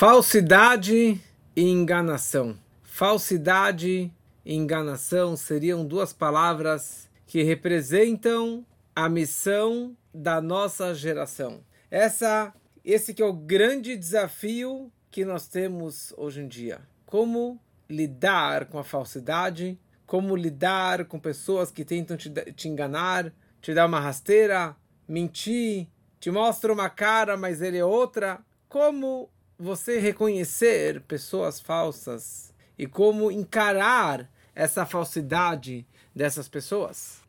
Falsidade e enganação. Falsidade e enganação seriam duas palavras que representam a missão da nossa geração. Essa, esse que é o grande desafio que nós temos hoje em dia. Como lidar com a falsidade, como lidar com pessoas que tentam te, te enganar, te dar uma rasteira, mentir, te mostra uma cara, mas ele é outra. Como você reconhecer pessoas falsas e como encarar essa falsidade dessas pessoas.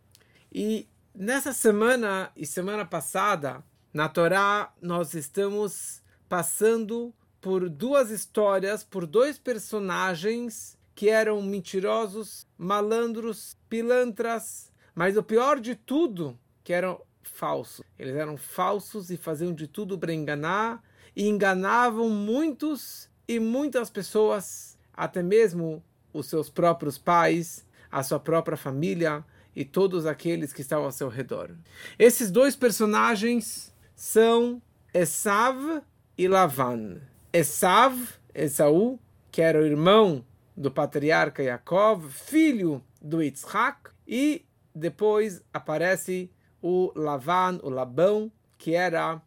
E nessa semana e semana passada, na Torá, nós estamos passando por duas histórias, por dois personagens que eram mentirosos, malandros, pilantras, mas o pior de tudo, que eram falsos. Eles eram falsos e faziam de tudo para enganar e enganavam muitos e muitas pessoas, até mesmo os seus próprios pais, a sua própria família e todos aqueles que estavam ao seu redor. Esses dois personagens são Esav e Lavan. Esav, Esaú, que era o irmão do patriarca Yaakov, filho do Yitzhak, e depois aparece o Lavan, o Labão, que era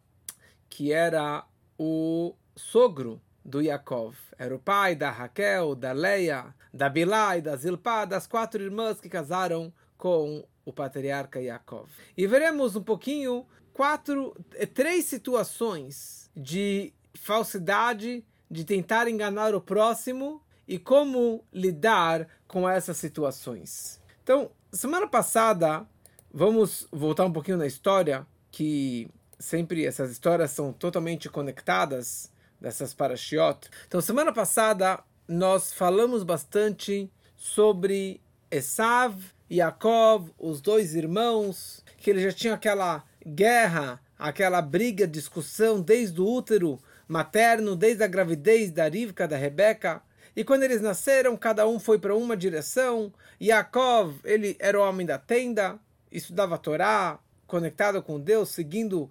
que era o sogro do Yaakov. Era o pai da Raquel, da Leia, da Bilá e da Zilpá, das quatro irmãs que casaram com o patriarca Yaakov. E veremos um pouquinho quatro, eh, três situações de falsidade, de tentar enganar o próximo e como lidar com essas situações. Então, semana passada, vamos voltar um pouquinho na história que sempre essas histórias são totalmente conectadas dessas parashiot. Então, semana passada nós falamos bastante sobre Esav e Yaakov, os dois irmãos, que eles já tinham aquela guerra, aquela briga, discussão desde o útero materno, desde a gravidez da Rivka, da Rebeca. E quando eles nasceram, cada um foi para uma direção. Yaakov, ele era o homem da tenda, estudava a Torá, conectado com Deus, seguindo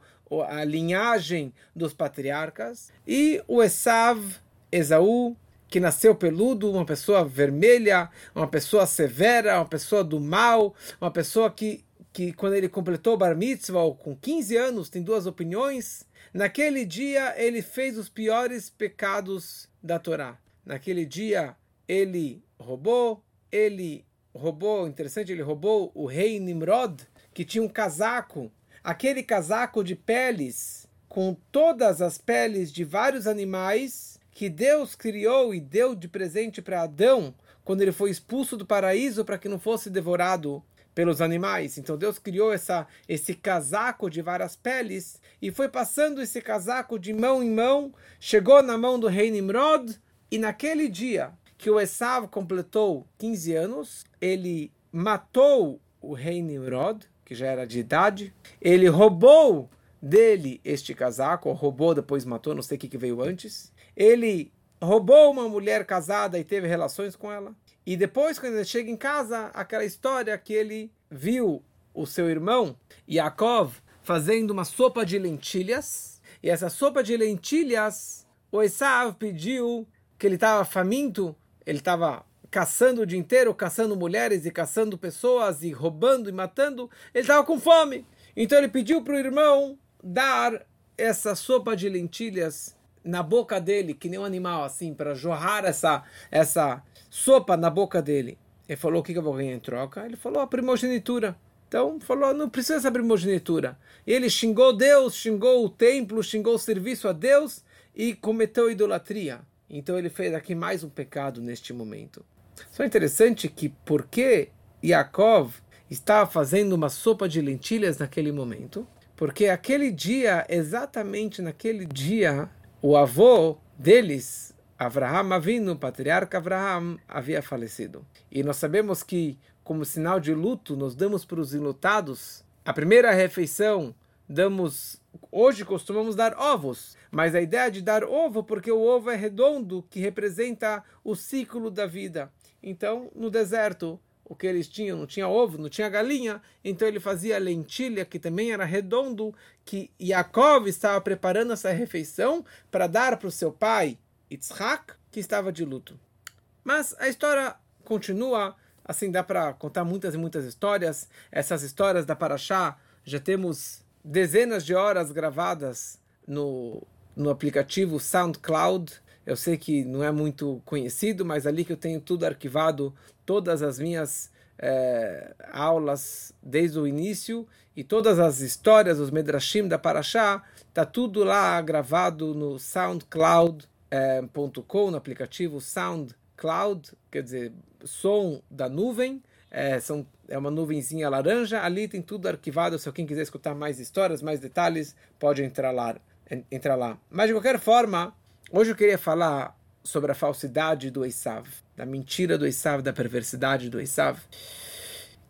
a linhagem dos patriarcas, e o Esav, Esaú, que nasceu peludo, uma pessoa vermelha, uma pessoa severa, uma pessoa do mal, uma pessoa que, que quando ele completou Bar Mitzvah, com 15 anos, tem duas opiniões, naquele dia ele fez os piores pecados da Torá. Naquele dia ele roubou, ele roubou, interessante, ele roubou o rei Nimrod, que tinha um casaco aquele casaco de peles com todas as peles de vários animais que Deus criou e deu de presente para Adão quando ele foi expulso do paraíso para que não fosse devorado pelos animais. Então Deus criou essa, esse casaco de várias peles e foi passando esse casaco de mão em mão, chegou na mão do rei Nimrod e naquele dia que o Esav completou 15 anos, ele matou o rei Nimrod, que já era de idade. Ele roubou dele este casaco, ou roubou, depois matou, não sei o que, que veio antes. Ele roubou uma mulher casada e teve relações com ela. E depois, quando ele chega em casa, aquela história que ele viu o seu irmão, Yaakov, fazendo uma sopa de lentilhas. E essa sopa de lentilhas, o Esav pediu que ele estava faminto, ele estava caçando o dia inteiro, caçando mulheres e caçando pessoas e roubando e matando, ele estava com fome. Então ele pediu para o irmão dar essa sopa de lentilhas na boca dele, que nem um animal assim, para jorrar essa, essa sopa na boca dele. Ele falou: O que, que eu vou ganhar em troca? Ele falou: A primogenitura. Então, falou: Não precisa essa primogenitura. ele xingou Deus, xingou o templo, xingou o serviço a Deus e cometeu idolatria. Então, ele fez aqui mais um pecado neste momento. Só é interessante que porque Yaakov estava fazendo uma sopa de lentilhas naquele momento, porque aquele dia, exatamente naquele dia, o avô deles, Avraham Avinu, patriarca Avraham, havia falecido. E nós sabemos que, como sinal de luto, nós damos para os enlutados a primeira refeição, damos Hoje costumamos dar ovos, mas a ideia de dar ovo porque o ovo é redondo, que representa o ciclo da vida. Então, no deserto, o que eles tinham, não tinha ovo, não tinha galinha, então ele fazia lentilha, que também era redondo, que Yaakov estava preparando essa refeição para dar para o seu pai, Yitzhak, que estava de luto. Mas a história continua, assim dá para contar muitas e muitas histórias. Essas histórias da Paraxá já temos dezenas de horas gravadas no, no aplicativo SoundCloud. Eu sei que não é muito conhecido, mas ali que eu tenho tudo arquivado, todas as minhas é, aulas desde o início e todas as histórias, os Medrashim da Paraxá, está tudo lá gravado no SoundCloud.com, é, no aplicativo SoundCloud, quer dizer, som da nuvem. É, são, é uma nuvenzinha laranja, ali tem tudo arquivado. Se alguém quiser escutar mais histórias, mais detalhes, pode entrar lá. Entrar lá. Mas de qualquer forma, hoje eu queria falar sobre a falsidade do Esav, da mentira do Esav, da perversidade do Esav.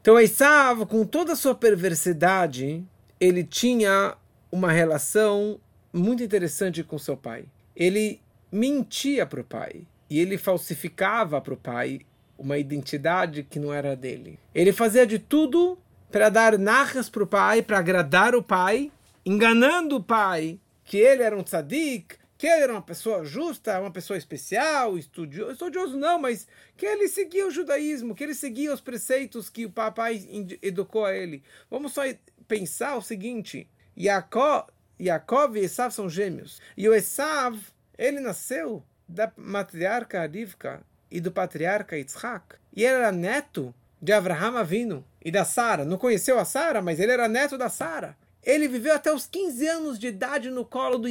Então Esav, com toda a sua perversidade, ele tinha uma relação muito interessante com seu pai. Ele mentia para o pai e ele falsificava para o pai uma identidade que não era dele. Ele fazia de tudo para dar narras para o pai, para agradar o pai, enganando o pai que ele era um tzadik, que ele era uma pessoa justa, uma pessoa especial, estudioso, estudioso não, mas que ele seguia o judaísmo, que ele seguia os preceitos que o papai educou a ele. Vamos só pensar o seguinte, Yaakov, Yaakov e Esav são gêmeos, e o Esav, ele nasceu da matriarca Rivka e do patriarca Yitzhak, e ele era neto de Avraham Avinu e da Sara. Não conheceu a Sara, mas ele era neto da Sara. Ele viveu até os 15 anos de idade no colo do,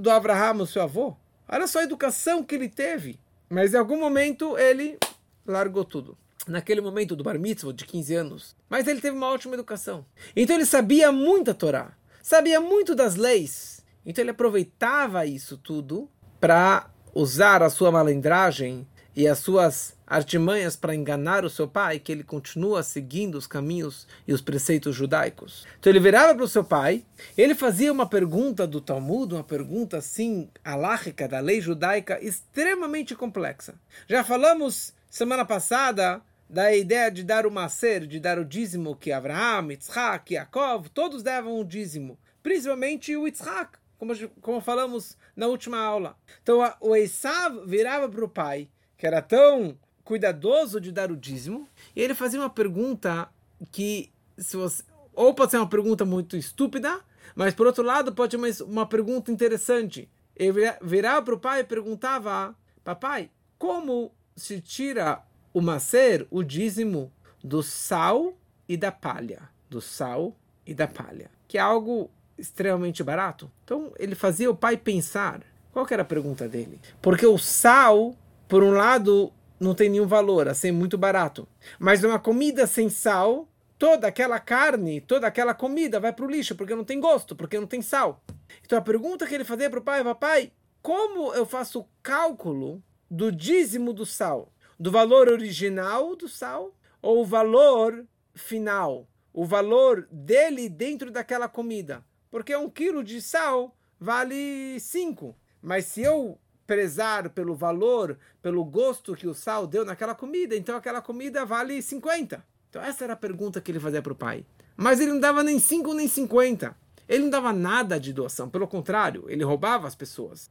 do Abraham, seu avô. Olha só a educação que ele teve. Mas em algum momento ele largou tudo. Naquele momento do bar mitzvah, de 15 anos. Mas ele teve uma ótima educação. Então ele sabia muito a Torá. Sabia muito das leis. Então ele aproveitava isso tudo para usar a sua malandragem e as suas artimanhas para enganar o seu pai, que ele continua seguindo os caminhos e os preceitos judaicos. Então ele virava para o seu pai, ele fazia uma pergunta do Talmud, uma pergunta assim, alárrica, da lei judaica, extremamente complexa. Já falamos semana passada da ideia de dar o macer, de dar o dízimo que Abraham, Yitzhak, Yaakov, todos davam o dízimo, principalmente o Yitzhak, como, como falamos na última aula. Então o Esav virava para o pai que era tão cuidadoso de dar o dízimo, e ele fazia uma pergunta que, se você, ou pode ser uma pergunta muito estúpida, mas por outro lado pode ser uma, uma pergunta interessante. Ele virava para o pai e perguntava: Papai, como se tira o macer, o dízimo, do sal e da palha? Do sal e da palha, que é algo extremamente barato. Então ele fazia o pai pensar. Qual era a pergunta dele? Porque o sal por um lado, não tem nenhum valor, assim, muito barato. Mas uma comida sem sal, toda aquela carne, toda aquela comida vai para o lixo, porque não tem gosto, porque não tem sal. Então a pergunta que ele fazia para o pai papai, como eu faço o cálculo do dízimo do sal? Do valor original do sal ou o valor final? O valor dele dentro daquela comida? Porque um quilo de sal vale cinco. Mas se eu prezar pelo valor, pelo gosto que o sal deu naquela comida, então aquela comida vale 50. Então essa era a pergunta que ele fazia para o pai. Mas ele não dava nem 5 nem 50. Ele não dava nada de doação, pelo contrário, ele roubava as pessoas.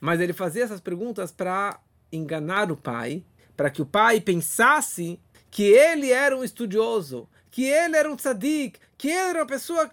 Mas ele fazia essas perguntas para enganar o pai, para que o pai pensasse que ele era um estudioso, que ele era um tzadik, que ele era uma pessoa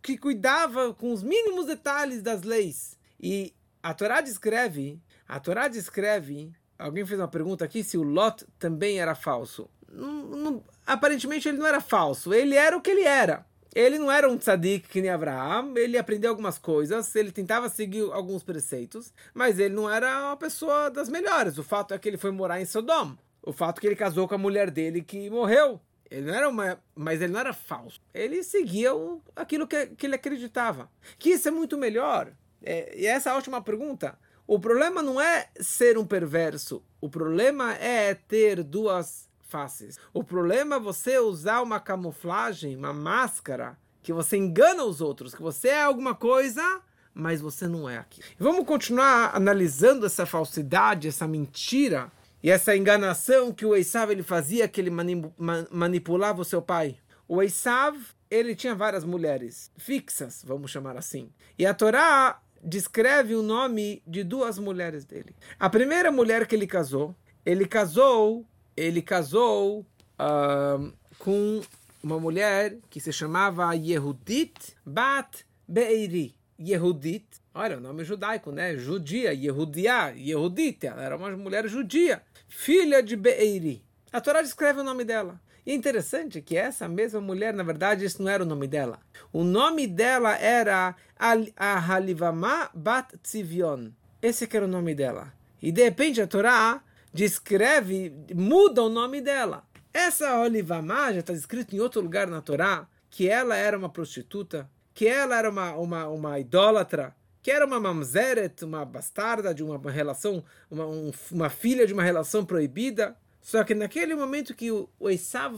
que cuidava com os mínimos detalhes das leis. E a Torá descreve, a Torá descreve, alguém fez uma pergunta aqui se o Lot também era falso. Não, não, aparentemente ele não era falso, ele era o que ele era. Ele não era um tzadik que nem Abraão, ele aprendeu algumas coisas, ele tentava seguir alguns preceitos, mas ele não era uma pessoa das melhores. O fato é que ele foi morar em Sodom. O fato é que ele casou com a mulher dele que morreu. Ele não era uma, mas ele não era falso. Ele seguia o, aquilo que, que ele acreditava. Que isso é muito melhor é, e essa última pergunta. O problema não é ser um perverso. O problema é ter duas faces. O problema é você usar uma camuflagem, uma máscara, que você engana os outros, que você é alguma coisa, mas você não é aquilo. Vamos continuar analisando essa falsidade, essa mentira e essa enganação que o Esav ele fazia, que ele manipulava o seu pai. O Esav, ele tinha várias mulheres fixas, vamos chamar assim. E a Torá descreve o nome de duas mulheres dele. A primeira mulher que ele casou, ele casou, ele casou uh, com uma mulher que se chamava Yehudit Bat Beiri. Yehudit, olha o nome judaico, né? Judia, Yehudia, Yehudit, ela era uma mulher judia, filha de Beiri. A Torá descreve o nome dela. Interessante que essa mesma mulher, na verdade, isso não era o nome dela. O nome dela era Ahalivama Bat Tzivion. Esse que era o nome dela. E de repente a Torá descreve, muda o nome dela. Essa Olivamá já está escrito em outro lugar na Torá que ela era uma prostituta, que ela era uma, uma, uma idólatra, que era uma mamzeret, uma bastarda de uma relação, uma, um, uma filha de uma relação proibida. Só que naquele momento que o, o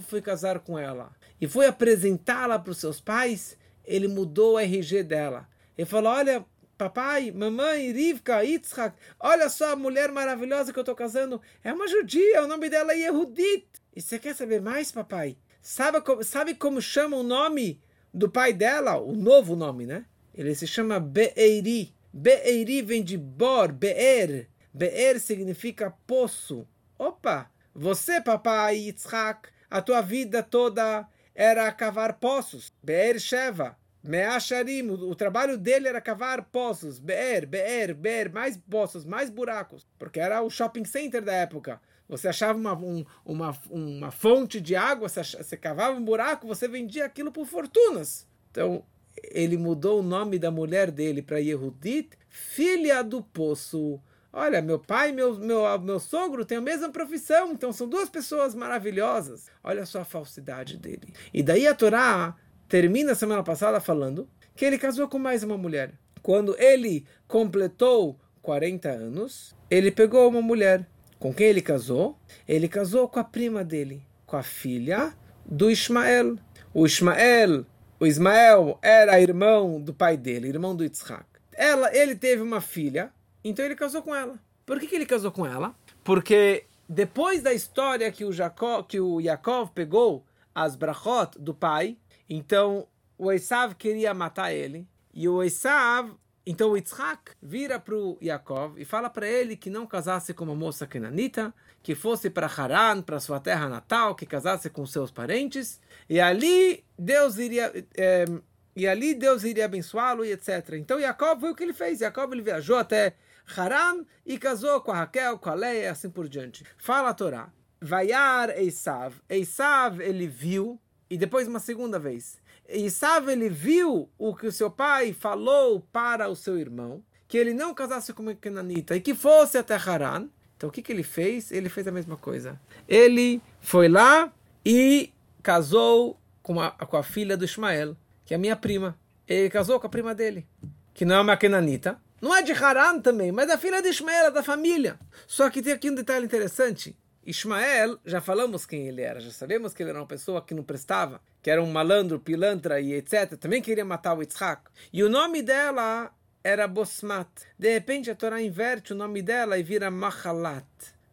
foi casar com ela e foi apresentá-la para os seus pais, ele mudou o RG dela. Ele falou: Olha, papai, mamãe, Rivka, Yitzhak, olha só a mulher maravilhosa que eu estou casando. É uma judia, o nome dela é Yehudit. E você quer saber mais, papai? Sabe como, sabe como chama o nome do pai dela? O novo nome, né? Ele se chama Be'eri. Be'eri vem de Bor, Be'er. Be'er significa poço. Opa! Você, papai Yitzhak, a tua vida toda era cavar poços. Be'er Sheva. Me'asharim, o trabalho dele era cavar poços. Be'er, Be'er, Be'er, mais poços, mais buracos. Porque era o shopping center da época. Você achava uma, um, uma, uma fonte de água, você, você cavava um buraco, você vendia aquilo por fortunas. Então, ele mudou o nome da mulher dele para Yehudit, filha do poço. Olha, meu pai e meu, meu, meu sogro têm a mesma profissão, então são duas pessoas maravilhosas. Olha só a falsidade dele. E daí a Torá termina a semana passada falando que ele casou com mais uma mulher. Quando ele completou 40 anos, ele pegou uma mulher. Com quem ele casou? Ele casou com a prima dele, com a filha do Ismael. O Ismael, o Ismael era irmão do pai dele, irmão do Yitzhak. Ela, ele teve uma filha então ele casou com ela. Por que, que ele casou com ela? Porque depois da história que o, Jacob, que o Yaakov pegou as brachot do pai, então o Esav queria matar ele. E o Esav, então o Yitzhak vira para o Yaakov e fala para ele que não casasse com uma moça kenanita, que fosse para Haran, para sua terra natal, que casasse com seus parentes. E ali Deus iria... É, e ali Deus iria abençoá-lo e etc. Então Jacob foi o que ele fez. Jacob ele viajou até Haran e casou com a Raquel, com a Leia e assim por diante. Fala a Torá. Vaiar Eisav. Eisav ele viu, e depois uma segunda vez. Eisav ele viu o que o seu pai falou para o seu irmão, que ele não casasse com uma Kenanita e que fosse até Haran. Então o que, que ele fez? Ele fez a mesma coisa. Ele foi lá e casou com a, com a filha do Ismael, que é a minha prima. Ele casou com a prima dele, que não é uma Kenanita, não é de Haran também, mas da filha de Ismael, da família. Só que tem aqui um detalhe interessante. Ismael, já falamos quem ele era, já sabemos que ele era uma pessoa que não prestava, que era um malandro, pilantra e etc. Também queria matar o Yitzhak. E o nome dela era Bosmat. De repente a Torá inverte o nome dela e vira Mahalat.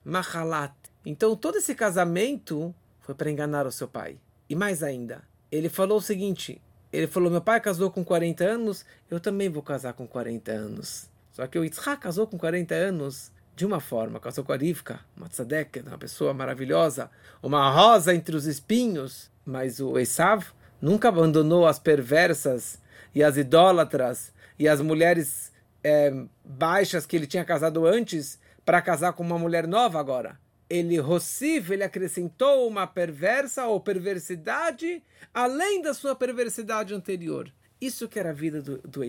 Mahalat. Então todo esse casamento foi para enganar o seu pai. E mais ainda, ele falou o seguinte: ele falou: Meu pai casou com 40 anos, eu também vou casar com 40 anos. Só que o Yitzhak casou com 40 anos de uma forma, casou com a Rivka, uma tzadek, uma pessoa maravilhosa, uma rosa entre os espinhos. Mas o Esav nunca abandonou as perversas e as idólatras e as mulheres é, baixas que ele tinha casado antes para casar com uma mulher nova agora ele Rossif, ele acrescentou uma perversa ou perversidade além da sua perversidade anterior. Isso que era a vida do, do.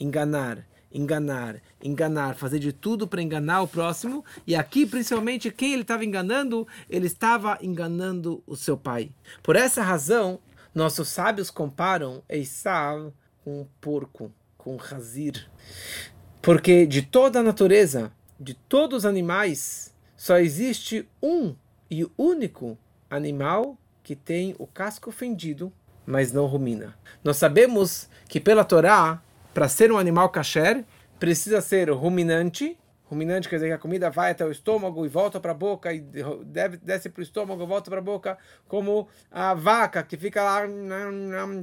Enganar, enganar, enganar, fazer de tudo para enganar o próximo. E aqui, principalmente, quem ele estava enganando? Ele estava enganando o seu pai. Por essa razão, nossos sábios comparam Esav com um porco, com um razir. Porque de toda a natureza, de todos os animais, só existe um e único animal que tem o casco fendido, mas não rumina. Nós sabemos que pela Torá, para ser um animal kasher, precisa ser ruminante. Ruminante quer dizer que a comida vai até o estômago e volta para a boca, e deve, desce para o estômago e volta para a boca, como a vaca que fica lá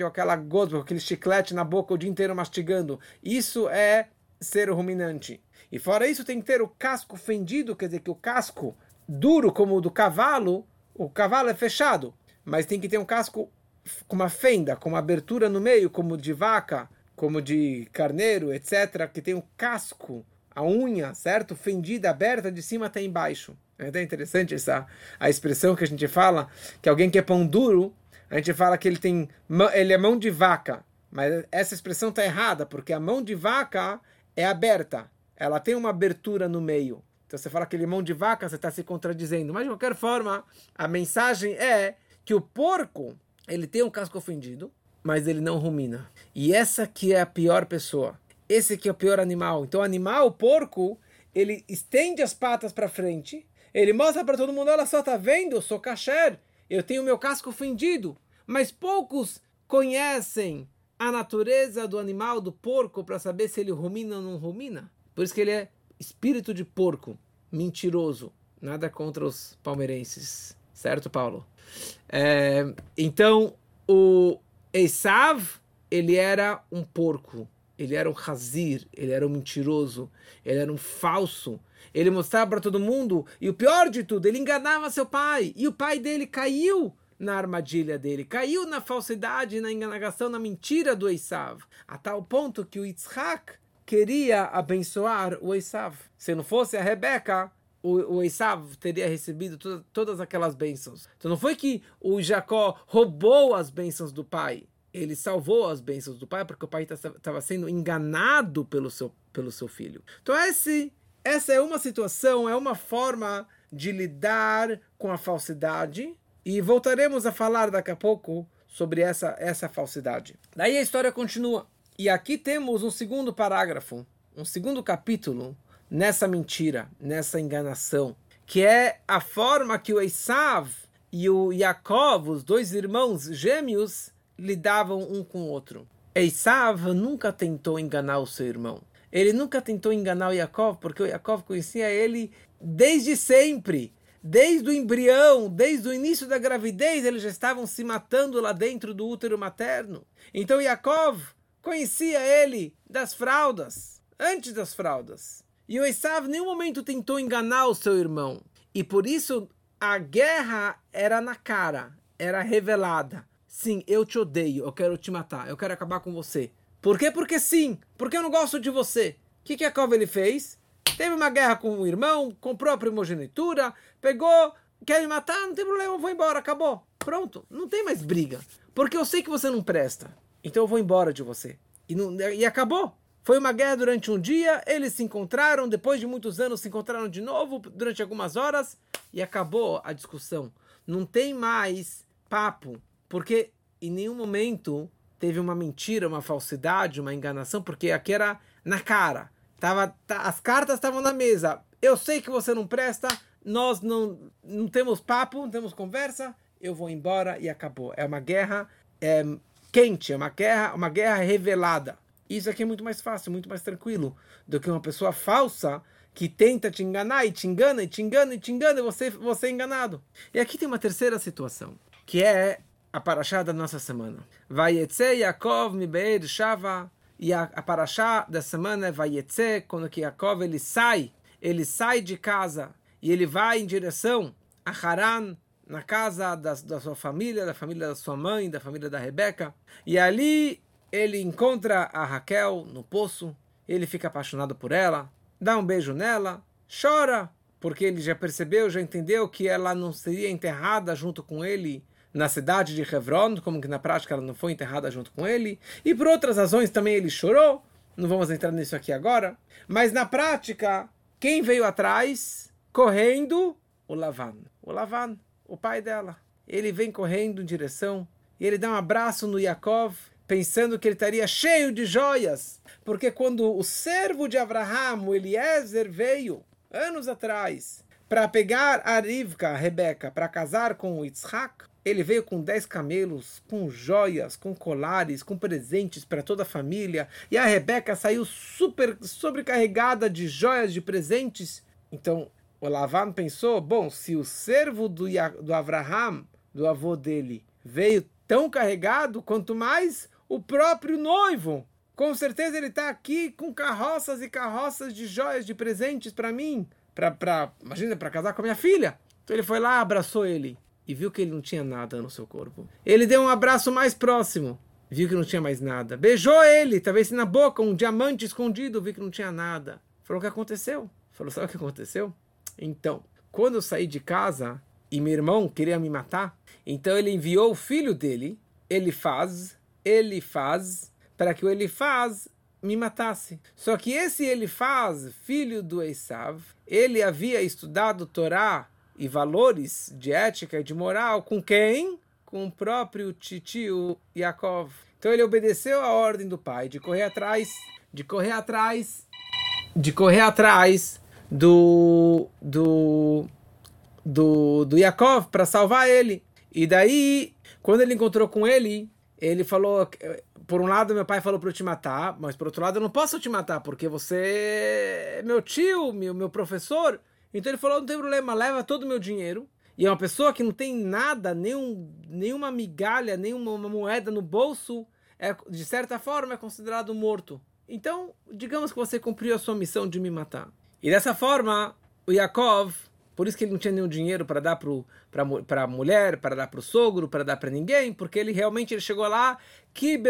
aquela gota, aquele chiclete na boca o dia inteiro mastigando. Isso é ser ruminante. E fora isso, tem que ter o casco fendido, quer dizer que o casco duro como o do cavalo, o cavalo é fechado, mas tem que ter um casco com uma fenda, com uma abertura no meio, como de vaca, como de carneiro, etc., que tem um casco, a unha, certo? Fendida, aberta de cima até embaixo. É até interessante essa a expressão que a gente fala, que alguém que é pão duro, a gente fala que ele tem ele é mão de vaca, mas essa expressão está errada, porque a mão de vaca é aberta, ela tem uma abertura no meio. Então você fala que ele é mão de vaca, você está se contradizendo. Mas de qualquer forma, a mensagem é que o porco ele tem um casco ofendido, mas ele não rumina. E essa que é a pior pessoa. Esse que é o pior animal. Então o animal, o porco, ele estende as patas para frente, ele mostra para todo mundo, olha só, tá vendo? Eu sou kasher, eu tenho meu casco fendido. Mas poucos conhecem a natureza do animal, do porco, para saber se ele rumina ou não rumina. Por isso que ele é espírito de porco, mentiroso. Nada contra os palmeirenses, certo, Paulo? É, então, o Esav, ele era um porco, ele era um razir, ele era um mentiroso, ele era um falso. Ele mostrava para todo mundo, e o pior de tudo, ele enganava seu pai, e o pai dele caiu na armadilha dele, caiu na falsidade, na enganação, na mentira do Esav, a tal ponto que o Yitzhak queria abençoar o Esav. Se não fosse a Rebeca, o, o Esav teria recebido todas, todas aquelas bênçãos. Então não foi que o Jacó roubou as bênçãos do pai. Ele salvou as bênçãos do pai porque o pai estava sendo enganado pelo seu, pelo seu filho. Então esse, essa é uma situação, é uma forma de lidar com a falsidade. E voltaremos a falar daqui a pouco sobre essa, essa falsidade. Daí a história continua. E aqui temos um segundo parágrafo, um segundo capítulo nessa mentira, nessa enganação, que é a forma que o Esav e o Yaakov, os dois irmãos gêmeos, lidavam um com o outro. Esav nunca tentou enganar o seu irmão. Ele nunca tentou enganar o Yaakov, porque o Yaakov conhecia ele desde sempre. Desde o embrião, desde o início da gravidez, eles já estavam se matando lá dentro do útero materno. Então Yaakov conhecia ele das fraldas, antes das fraldas. E o Esav em nenhum momento tentou enganar o seu irmão. E por isso a guerra era na cara, era revelada. Sim, eu te odeio, eu quero te matar, eu quero acabar com você. Por quê? Porque sim, porque eu não gosto de você. O que, que Jacob ele fez? Teve uma guerra com o irmão, comprou a primogenitura, pegou, quer me matar, não tem problema, eu vou embora, acabou. Pronto, não tem mais briga. Porque eu sei que você não presta. Então eu vou embora de você. E, não, e acabou. Foi uma guerra durante um dia, eles se encontraram, depois de muitos anos se encontraram de novo durante algumas horas e acabou a discussão. Não tem mais papo, porque em nenhum momento teve uma mentira, uma falsidade, uma enganação, porque aqui era na cara. Tava, as cartas estavam na mesa. Eu sei que você não presta, nós não, não temos papo, não temos conversa, eu vou embora e acabou. É uma guerra é, quente, é uma guerra, uma guerra revelada. Isso aqui é muito mais fácil, muito mais tranquilo do que uma pessoa falsa que tenta te enganar e te engana e te engana e te engana e você, você é enganado. E aqui tem uma terceira situação, que é a paraxá da nossa semana. Vayetze Yaakov mibeir shava. E a, a paraxá da semana é Vayetze, quando que Yaakov ele sai, ele sai de casa e ele vai em direção a Haran, na casa da, da sua família, da família da sua mãe, da família da Rebeca. E ali ele encontra a Raquel no poço, ele fica apaixonado por ela, dá um beijo nela, chora, porque ele já percebeu, já entendeu que ela não seria enterrada junto com ele na cidade de Hebron, como que na prática ela não foi enterrada junto com ele, e por outras razões também ele chorou, não vamos entrar nisso aqui agora, mas na prática, quem veio atrás, correndo? O Lavan. O Lavan, o pai dela. Ele vem correndo em direção, e ele dá um abraço no Yaakov, pensando que ele estaria cheio de joias, porque quando o servo de Abraham, Eliezer, veio anos atrás para pegar a Rivka, a Rebeca, para casar com o Yitzhak, ele veio com dez camelos, com joias, com colares, com presentes para toda a família, e a Rebeca saiu super sobrecarregada de joias, de presentes. Então, o Lavan pensou, bom, se o servo do, do Abraham, do avô dele, veio tão carregado, quanto mais o próprio noivo Com certeza ele está aqui com carroças e carroças de joias, de presentes para mim, para, imagina, para casar com a minha filha. Então ele foi lá, abraçou ele e viu que ele não tinha nada no seu corpo. Ele deu um abraço mais próximo, viu que não tinha mais nada. Beijou ele, talvez na boca, um diamante escondido, viu que não tinha nada. Falou o que aconteceu. Falou, sabe o que aconteceu? Então, quando eu saí de casa e meu irmão queria me matar, então ele enviou o filho dele, ele faz, ele faz, para que o Elifaz me matasse. Só que esse Elifaz, filho do Esav, ele havia estudado Torá e valores de ética e de moral com quem? Com o próprio tio Yaakov. Então ele obedeceu a ordem do pai de correr atrás, de correr atrás, de correr atrás do do do, do Yaakov para salvar ele. E daí, quando ele encontrou com ele, ele falou por um lado, meu pai falou para eu te matar, mas por outro lado, eu não posso te matar, porque você é meu tio, meu, meu professor. Então ele falou: não tem problema, leva todo o meu dinheiro. E é uma pessoa que não tem nada, nenhum, nenhuma migalha, nenhuma moeda no bolso, é, de certa forma é considerado morto. Então, digamos que você cumpriu a sua missão de me matar. E dessa forma, o Yaakov por isso que ele não tinha nenhum dinheiro para dar para a mulher, para dar para o sogro, para dar para ninguém, porque ele realmente ele chegou lá, que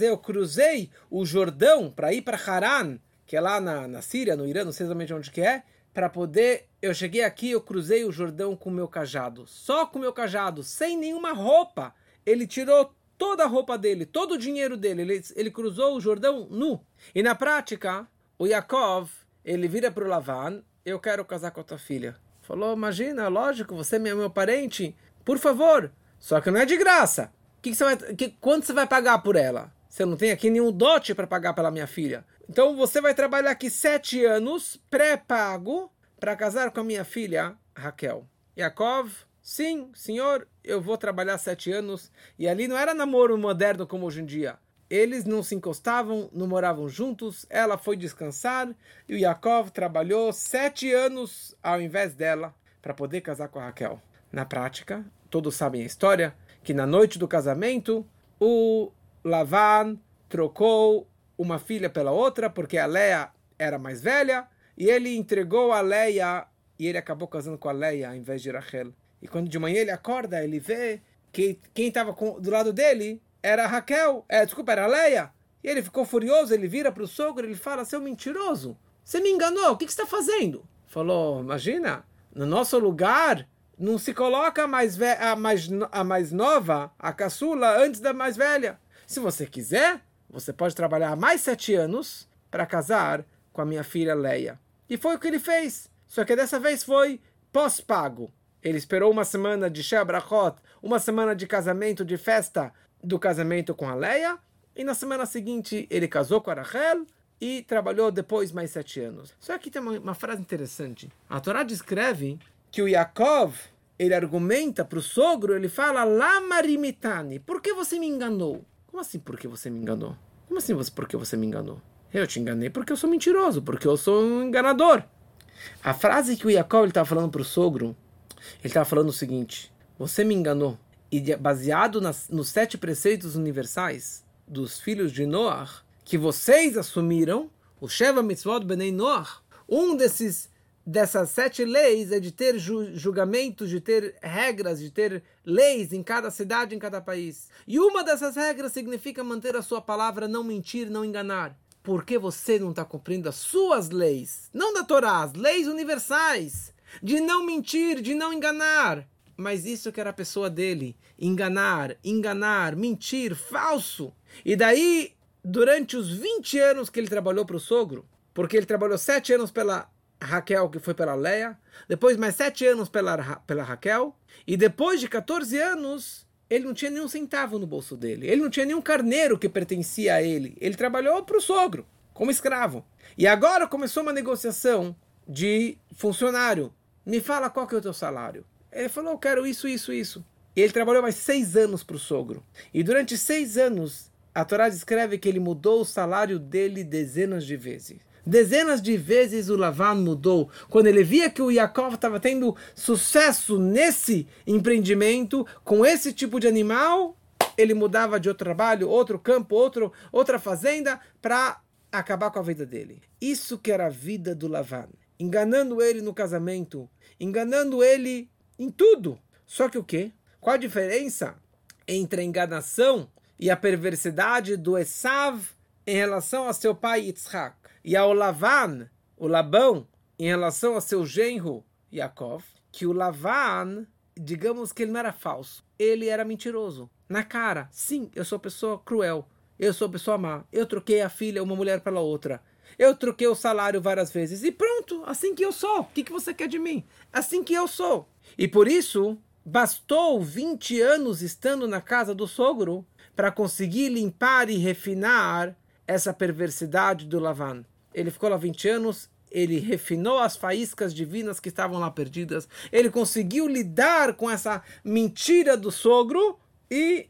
eu cruzei o Jordão para ir para Haran, que é lá na, na Síria, no Irã, não sei exatamente onde que é, para poder. Eu cheguei aqui, eu cruzei o Jordão com o meu cajado, só com o meu cajado, sem nenhuma roupa. Ele tirou toda a roupa dele, todo o dinheiro dele, ele, ele cruzou o Jordão nu. E na prática, o Yaakov, ele vira para o Lavan eu quero casar com a tua filha. Falou, imagina, lógico, você é meu parente, por favor. Só que não é de graça. Que que você vai, que, quanto você vai pagar por ela? Você não tem aqui nenhum dote para pagar pela minha filha. Então você vai trabalhar aqui sete anos, pré-pago, para casar com a minha filha, Raquel. Yaakov, sim, senhor, eu vou trabalhar sete anos. E ali não era namoro moderno como hoje em dia. Eles não se encostavam, não moravam juntos. Ela foi descansar e o Yaakov trabalhou sete anos ao invés dela para poder casar com a Raquel. Na prática, todos sabem a história que na noite do casamento o Lavan trocou uma filha pela outra porque a Leia era mais velha e ele entregou a Leia e ele acabou casando com a Leia ao invés de Rachel. E quando de manhã ele acorda, ele vê que quem estava do lado dele era Raquel, é, desculpa, era Leia. E ele ficou furioso, ele vira para o sogro, ele fala, seu mentiroso, você me enganou, o que, que você está fazendo? Falou, imagina, no nosso lugar não se coloca a mais, a mais, a mais nova, a caçula, antes da mais velha. Se você quiser, você pode trabalhar mais sete anos para casar com a minha filha Leia. E foi o que ele fez. Só que dessa vez foi pós-pago. Ele esperou uma semana de Shebrachot, uma semana de casamento, de festa, do casamento com a Leia, e na semana seguinte ele casou com a Rachel e trabalhou depois mais sete anos. Só que tem uma, uma frase interessante. A Torá descreve que o Yaakov, ele argumenta para o sogro, ele fala, Lamarimitani, por que você me enganou? Como assim, por que você me enganou? Como assim, por que você me enganou? Eu te enganei porque eu sou mentiroso, porque eu sou um enganador. A frase que o Yaakov estava falando para o sogro, ele estava falando o seguinte, você me enganou, e baseado nas, nos sete preceitos universais dos filhos de Noah, que vocês assumiram, o Sheva Mitzvot Benei Noah, um desses dessas sete leis é de ter ju julgamentos, de ter regras, de ter leis em cada cidade, em cada país. E uma dessas regras significa manter a sua palavra, não mentir, não enganar. Porque você não está cumprindo as suas leis, não da Torá, as leis universais, de não mentir, de não enganar mas isso que era a pessoa dele. Enganar, enganar, mentir, falso. E daí, durante os 20 anos que ele trabalhou para o sogro, porque ele trabalhou 7 anos pela Raquel, que foi pela Leia, depois mais 7 anos pela, pela Raquel, e depois de 14 anos, ele não tinha nenhum centavo no bolso dele. Ele não tinha nenhum carneiro que pertencia a ele. Ele trabalhou para o sogro, como escravo. E agora começou uma negociação de funcionário. Me fala qual que é o teu salário. Ele falou, eu quero isso, isso, isso. E ele trabalhou mais seis anos para o sogro. E durante seis anos, a Torá descreve que ele mudou o salário dele dezenas de vezes. Dezenas de vezes o Lavan mudou. Quando ele via que o Yaakov estava tendo sucesso nesse empreendimento, com esse tipo de animal, ele mudava de outro trabalho, outro campo, outro, outra fazenda para acabar com a vida dele. Isso que era a vida do Lavan. Enganando ele no casamento, enganando ele em tudo. Só que o quê? Qual a diferença entre a enganação e a perversidade do Esav em relação a seu pai Yitzhak e ao Lavan, o Labão, em relação a seu genro Yaakov, que o Lavan, digamos que ele não era falso, ele era mentiroso. Na cara, sim, eu sou pessoa cruel, eu sou pessoa má, eu troquei a filha, uma mulher pela outra. Eu troquei o salário várias vezes e pronto, assim que eu sou. O que, que você quer de mim? Assim que eu sou. E por isso, bastou 20 anos estando na casa do sogro para conseguir limpar e refinar essa perversidade do Lavan. Ele ficou lá 20 anos, ele refinou as faíscas divinas que estavam lá perdidas, ele conseguiu lidar com essa mentira do sogro e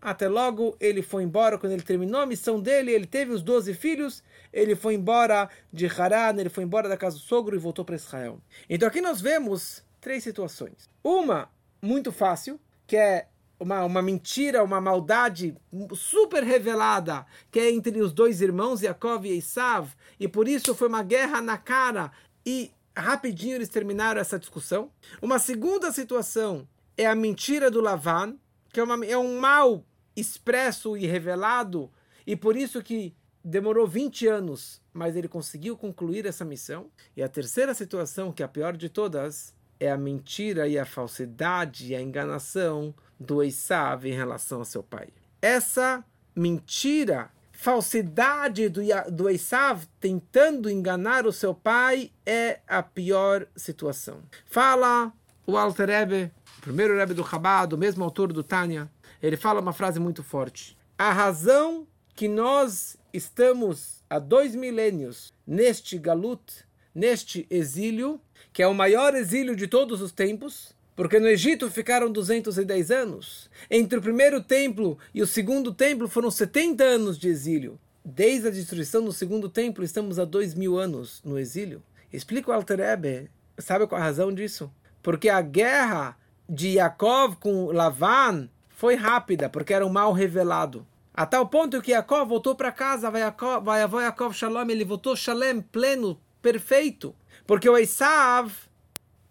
até logo ele foi embora. Quando ele terminou a missão dele, ele teve os 12 filhos, ele foi embora de Haran, ele foi embora da casa do sogro e voltou para Israel. Então aqui nós vemos três situações. Uma muito fácil, que é uma, uma mentira, uma maldade super revelada que é entre os dois irmãos, Yaakov e Esav, e por isso foi uma guerra na cara e rapidinho eles terminaram essa discussão. Uma segunda situação é a mentira do Lavan, que é, uma, é um mal expresso e revelado, e por isso que demorou 20 anos, mas ele conseguiu concluir essa missão. E a terceira situação, que é a pior de todas, é a mentira e a falsidade e a enganação do Esav em relação ao seu pai. Essa mentira, falsidade do, do Esav tentando enganar o seu pai é a pior situação. Fala o Alter Rebbe, o primeiro Rebbe do Chabad, o mesmo autor do Tânia, ele fala uma frase muito forte. A razão que nós estamos há dois milênios neste galut, neste exílio, que é o maior exílio de todos os tempos, porque no Egito ficaram 210 anos. Entre o primeiro templo e o segundo templo foram 70 anos de exílio. Desde a destruição do segundo templo, estamos há dois mil anos no exílio. Explica o Alter sabe qual a razão disso? Porque a guerra de Yaakov com Lavan foi rápida, porque era um mal revelado. A tal ponto que Yaakov voltou para casa, vai Yaakov, vai Yaakov Shalom, ele voltou Shalem, pleno, perfeito. Porque o Esav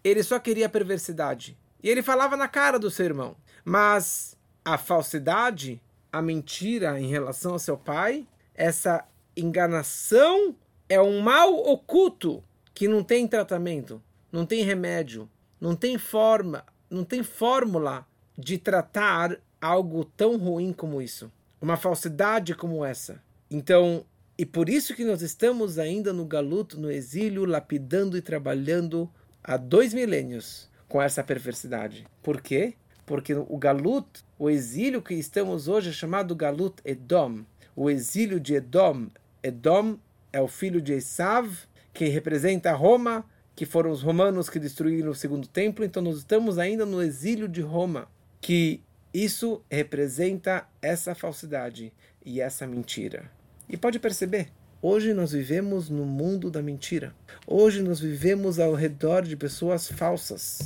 ele só queria perversidade. E ele falava na cara do seu irmão. Mas a falsidade, a mentira em relação ao seu pai, essa enganação é um mal oculto que não tem tratamento, não tem remédio, não tem forma, não tem fórmula de tratar algo tão ruim como isso. Uma falsidade como essa. Então, e por isso que nós estamos ainda no galuto, no exílio, lapidando e trabalhando há dois milênios com essa perversidade. Por quê? Porque o Galut, o exílio que estamos hoje é chamado Galut Edom. O exílio de Edom. Edom é o filho de Esav, que representa Roma, que foram os romanos que destruíram o segundo templo. Então nós estamos ainda no exílio de Roma, que isso representa essa falsidade e essa mentira. E pode perceber, Hoje nós vivemos no mundo da mentira. Hoje nós vivemos ao redor de pessoas falsas.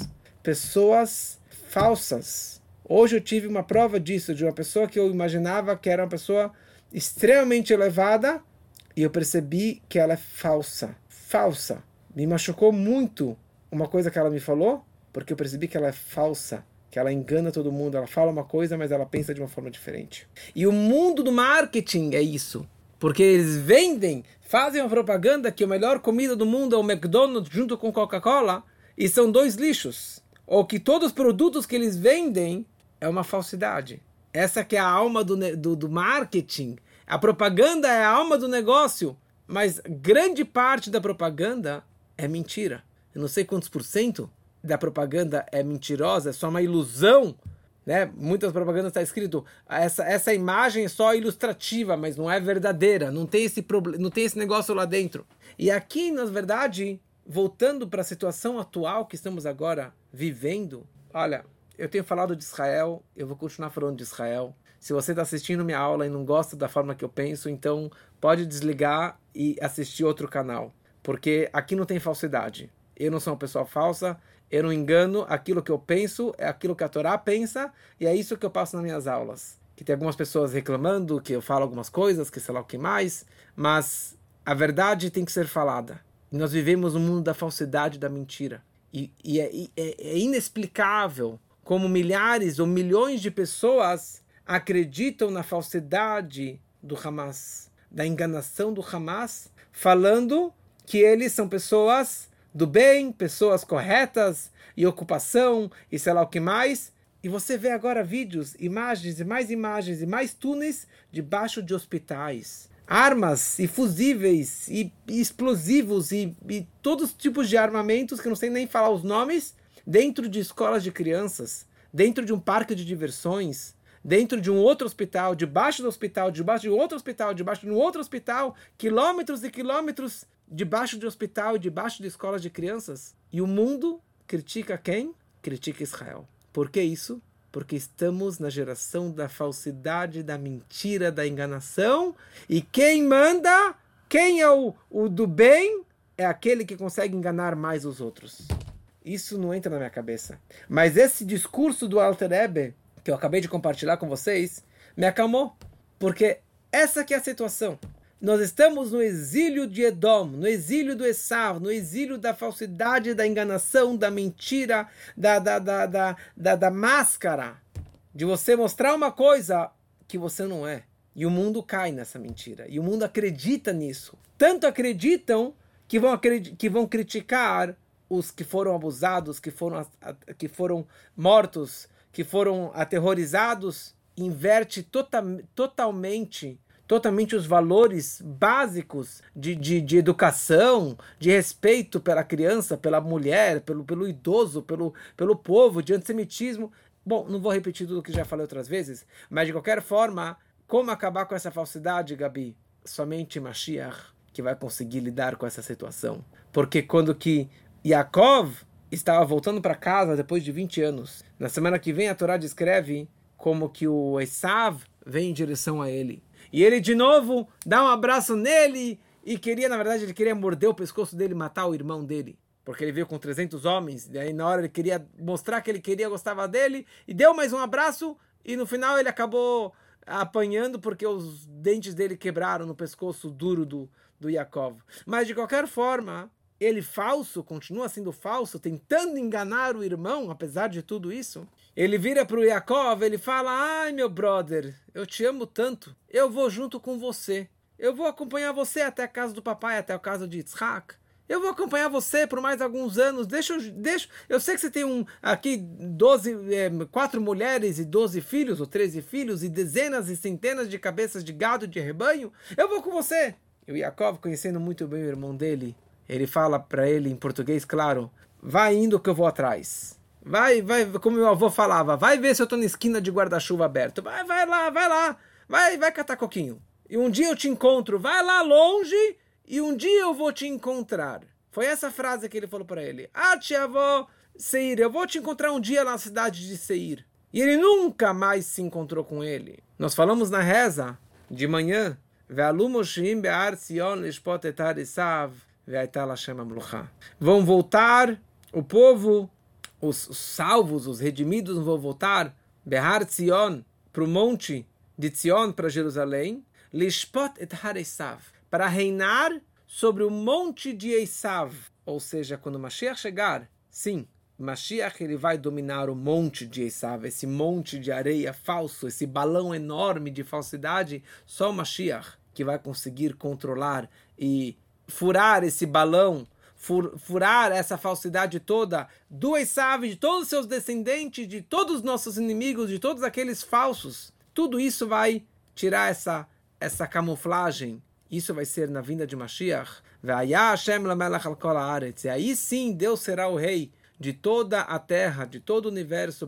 Pessoas falsas. Hoje eu tive uma prova disso, de uma pessoa que eu imaginava que era uma pessoa extremamente elevada e eu percebi que ela é falsa. Falsa. Me machucou muito uma coisa que ela me falou, porque eu percebi que ela é falsa que ela engana todo mundo, ela fala uma coisa, mas ela pensa de uma forma diferente. E o mundo do marketing é isso. Porque eles vendem, fazem uma propaganda que a melhor comida do mundo é o McDonald's junto com Coca-Cola e são dois lixos. Ou que todos os produtos que eles vendem é uma falsidade. Essa que é a alma do, do, do marketing. A propaganda é a alma do negócio, mas grande parte da propaganda é mentira. Eu não sei quantos por cento da propaganda é mentirosa, é só uma ilusão né? Muitas propagandas está escrito essa, essa imagem é só ilustrativa, mas não é verdadeira, não tem esse problema, não tem esse negócio lá dentro. E aqui, na verdade, voltando para a situação atual que estamos agora vivendo, olha, eu tenho falado de Israel, eu vou continuar falando de Israel. Se você está assistindo minha aula e não gosta da forma que eu penso, então pode desligar e assistir outro canal, porque aqui não tem falsidade. Eu não sou uma pessoa falsa, eu não engano, aquilo que eu penso é aquilo que a Torá pensa, e é isso que eu passo nas minhas aulas. que tem algumas pessoas reclamando que eu falo algumas coisas, que sei lá o que mais, mas a verdade tem que ser falada. Nós vivemos um mundo da falsidade, da mentira. E, e é, é, é inexplicável como milhares ou milhões de pessoas acreditam na falsidade do Hamas, da enganação do Hamas, falando que eles são pessoas do bem, pessoas corretas e ocupação e sei lá o que mais. E você vê agora vídeos, imagens e mais imagens e mais túneis debaixo de hospitais. Armas e fusíveis e, explosivos e, e todos os tipos de armamentos que não sei nem falar os nomes dentro de escolas de crianças, dentro de um parque de diversões, dentro de um outro hospital, debaixo do hospital, debaixo de outro hospital, debaixo de um outro hospital, quilômetros e quilômetros debaixo de hospital e debaixo de escolas de crianças. E o mundo critica quem? Critica Israel. Por que isso? Porque estamos na geração da falsidade, da mentira, da enganação. E quem manda, quem é o, o do bem, é aquele que consegue enganar mais os outros. Isso não entra na minha cabeça. Mas esse discurso do Alter Ebe, que eu acabei de compartilhar com vocês, me acalmou. Porque essa que é a situação. Nós estamos no exílio de Edom, no exílio do Esav, no exílio da falsidade, da enganação, da mentira, da, da, da, da, da, da máscara, de você mostrar uma coisa que você não é. E o mundo cai nessa mentira. E o mundo acredita nisso. Tanto acreditam que vão, que vão criticar os que foram abusados, que foram, que foram mortos, que foram aterrorizados. Inverte tota, totalmente totalmente os valores básicos de, de, de, educação, de respeito pela criança, pela mulher, pelo, pelo idoso, pelo, pelo povo, de antissemitismo. Bom, não vou repetir tudo que já falei outras vezes, mas de qualquer forma, como acabar com essa falsidade, Gabi? Somente Mashiach que vai conseguir lidar com essa situação. Porque quando que Yaakov estava voltando para casa depois de 20 anos, na semana que vem a Torá descreve como que o Esav vem em direção a ele e ele de novo dá um abraço nele e queria, na verdade, ele queria morder o pescoço dele, matar o irmão dele. Porque ele veio com 300 homens, e aí na hora ele queria mostrar que ele queria, gostava dele, e deu mais um abraço, e no final ele acabou apanhando porque os dentes dele quebraram no pescoço duro do, do Yaakov. Mas de qualquer forma, ele falso, continua sendo falso, tentando enganar o irmão, apesar de tudo isso. Ele vira para o Yaakov, ele fala: Ai, meu brother, eu te amo tanto, eu vou junto com você. Eu vou acompanhar você até a casa do papai, até a casa de Yitzhak. Eu vou acompanhar você por mais alguns anos. Deixa eu. Deixa, eu sei que você tem um aqui 12, é, quatro mulheres e 12 filhos, ou 13 filhos, e dezenas e centenas de cabeças de gado de rebanho. Eu vou com você. E o Yaakov, conhecendo muito bem o irmão dele, ele fala para ele em português, claro: vai indo que eu vou atrás. Vai, vai, como meu avô falava, vai ver se eu tô na esquina de guarda-chuva aberto. Vai, vai lá, vai lá. Vai, vai catar coquinho. E um dia eu te encontro. Vai lá longe e um dia eu vou te encontrar. Foi essa frase que ele falou para ele. Ah, tia avó, Seir, eu vou te encontrar um dia na cidade de Seir. E ele nunca mais se encontrou com ele. Nós falamos na reza de manhã. Vão voltar o povo os salvos, os redimidos vão voltar, Behar Tzion, para o monte de Tzion, para Jerusalém, Lishpot et Haresav, para reinar sobre o monte de Esav. Ou seja, quando Mashiach chegar, sim, Mashiach ele vai dominar o monte de Esav, esse monte de areia falso, esse balão enorme de falsidade, só Mashiach que vai conseguir controlar e furar esse balão furar essa falsidade toda do Esav, de todos os seus descendentes, de todos os nossos inimigos, de todos aqueles falsos, tudo isso vai tirar essa, essa camuflagem. Isso vai ser na vinda de Mashiach. E aí sim Deus será o rei de toda a terra, de todo o universo.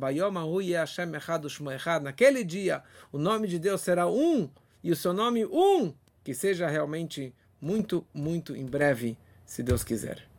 Naquele dia, o nome de Deus será um, e o seu nome um, que seja realmente muito, muito em breve se Deus quiser.